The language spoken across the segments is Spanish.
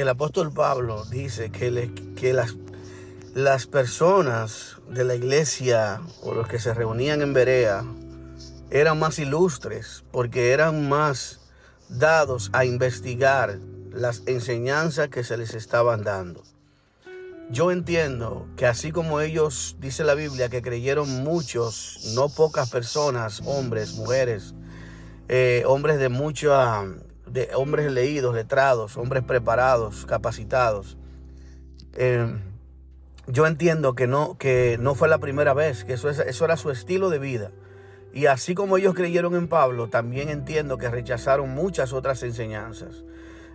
el apóstol Pablo dice que, las personas de la iglesia o los que se reunían en Berea eran más ilustres porque eran más dados a investigar las enseñanzas que se les estaban dando. Yo entiendo que así como ellos, dice la Biblia, que creyeron muchos, no pocas personas, hombres, mujeres, eh, hombres de mucha, de hombres leídos, letrados, hombres preparados, capacitados. Eh, yo entiendo que no, que no fue la primera vez, que eso, eso era su estilo de vida. Y así como ellos creyeron en Pablo, también entiendo que rechazaron muchas otras enseñanzas.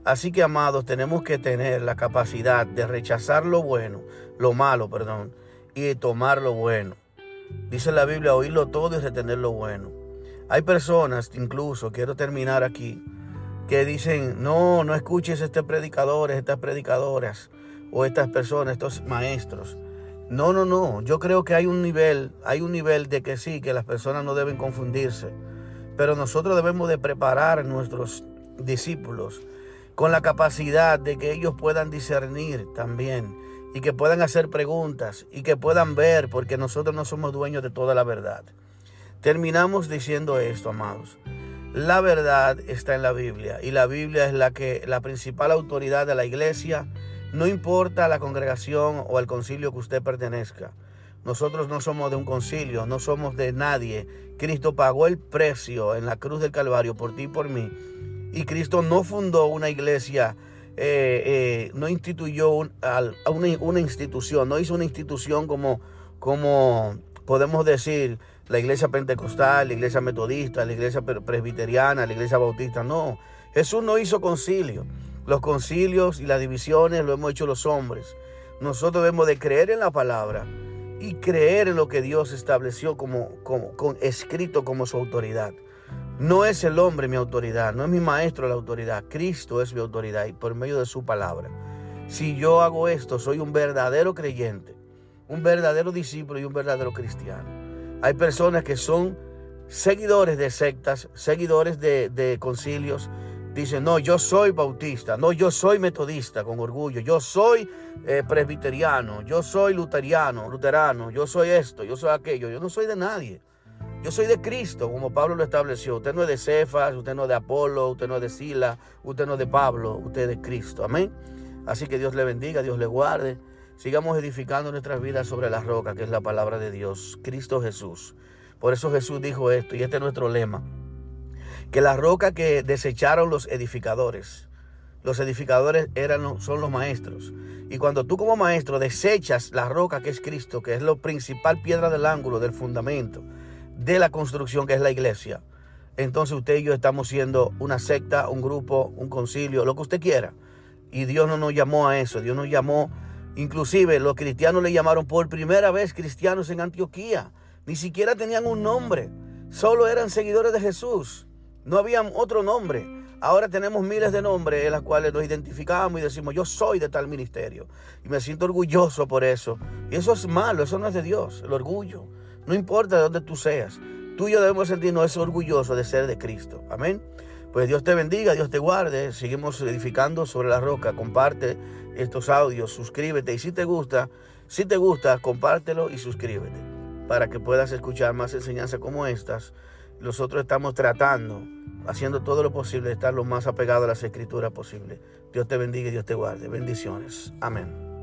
Así que, amados, tenemos que tener la capacidad de rechazar lo bueno, lo malo, perdón, y de tomar lo bueno. Dice la Biblia, oírlo todo y retener lo bueno. Hay personas, incluso, quiero terminar aquí, que dicen, no, no escuches a este predicador, estas predicadoras, o estas personas, estos maestros. No, no, no. Yo creo que hay un nivel, hay un nivel de que sí, que las personas no deben confundirse. Pero nosotros debemos de preparar a nuestros discípulos con la capacidad de que ellos puedan discernir también y que puedan hacer preguntas y que puedan ver, porque nosotros no somos dueños de toda la verdad. Terminamos diciendo esto, amados. La verdad está en la Biblia y la Biblia es la que la principal autoridad de la iglesia, no importa la congregación o el concilio que usted pertenezca. Nosotros no somos de un concilio, no somos de nadie. Cristo pagó el precio en la cruz del Calvario por ti y por mí y Cristo no fundó una iglesia, eh, eh, no instituyó una, institución, no hizo una institución como, como podemos decir la iglesia pentecostal, la iglesia metodista, la iglesia presbiteriana, la iglesia bautista. No, Jesús no hizo concilio. Los concilios y las divisiones lo hemos hecho los hombres. Nosotros debemos de creer en la palabra y creer en lo que Dios estableció como, como escrito como su autoridad. No es el hombre mi autoridad, no es mi maestro la autoridad, Cristo es mi autoridad y por medio de su palabra. Si yo hago esto, soy un verdadero creyente, un verdadero discípulo y un verdadero cristiano. Hay personas que son seguidores de sectas, seguidores de, concilios, dicen, no, yo soy bautista, no, yo soy metodista con orgullo, yo soy eh, presbiteriano, yo soy luteriano, luterano, yo soy esto, yo soy aquello, yo no soy de nadie. Yo soy de Cristo, como Pablo lo estableció. Usted no es de Cefas, usted no es de Apolo, usted no es de Sila, usted no es de Pablo, usted es de Cristo. Amén. Así que Dios le bendiga, Dios le guarde. Sigamos edificando nuestras vidas sobre la roca, que es la palabra de Dios, Cristo Jesús. Por eso Jesús dijo esto, y este es nuestro lema, que la roca que desecharon los edificadores, los edificadores eran, son los maestros. Y cuando tú como maestro desechas la roca que es Cristo, que es la principal piedra del ángulo, del fundamento, de la construcción que es la iglesia. Entonces usted y yo estamos siendo una secta, un grupo, un concilio, lo que usted quiera. Y Dios no nos llamó a eso, Dios nos llamó, inclusive los cristianos le llamaron por primera vez cristianos en Antioquía. Ni siquiera tenían un nombre, solo eran seguidores de Jesús. No había otro nombre. Ahora tenemos miles de nombres en los cuales nos identificamos y decimos, yo soy de tal ministerio. Y me siento orgulloso por eso. Y eso es malo, eso no es de Dios, el orgullo. No importa de dónde tú seas. Tú y yo debemos sentirnos orgullosos de ser de Cristo. Amén. Pues Dios te bendiga, Dios te guarde. Seguimos edificando sobre la roca. Comparte estos audios, suscríbete. Y si te gusta, si te gusta, compártelo y suscríbete. Para que puedas escuchar más enseñanzas como estas. Nosotros estamos tratando, haciendo todo lo posible de estar lo más apegado a las escrituras posible. Dios te bendiga y Dios te guarde. Bendiciones. Amén.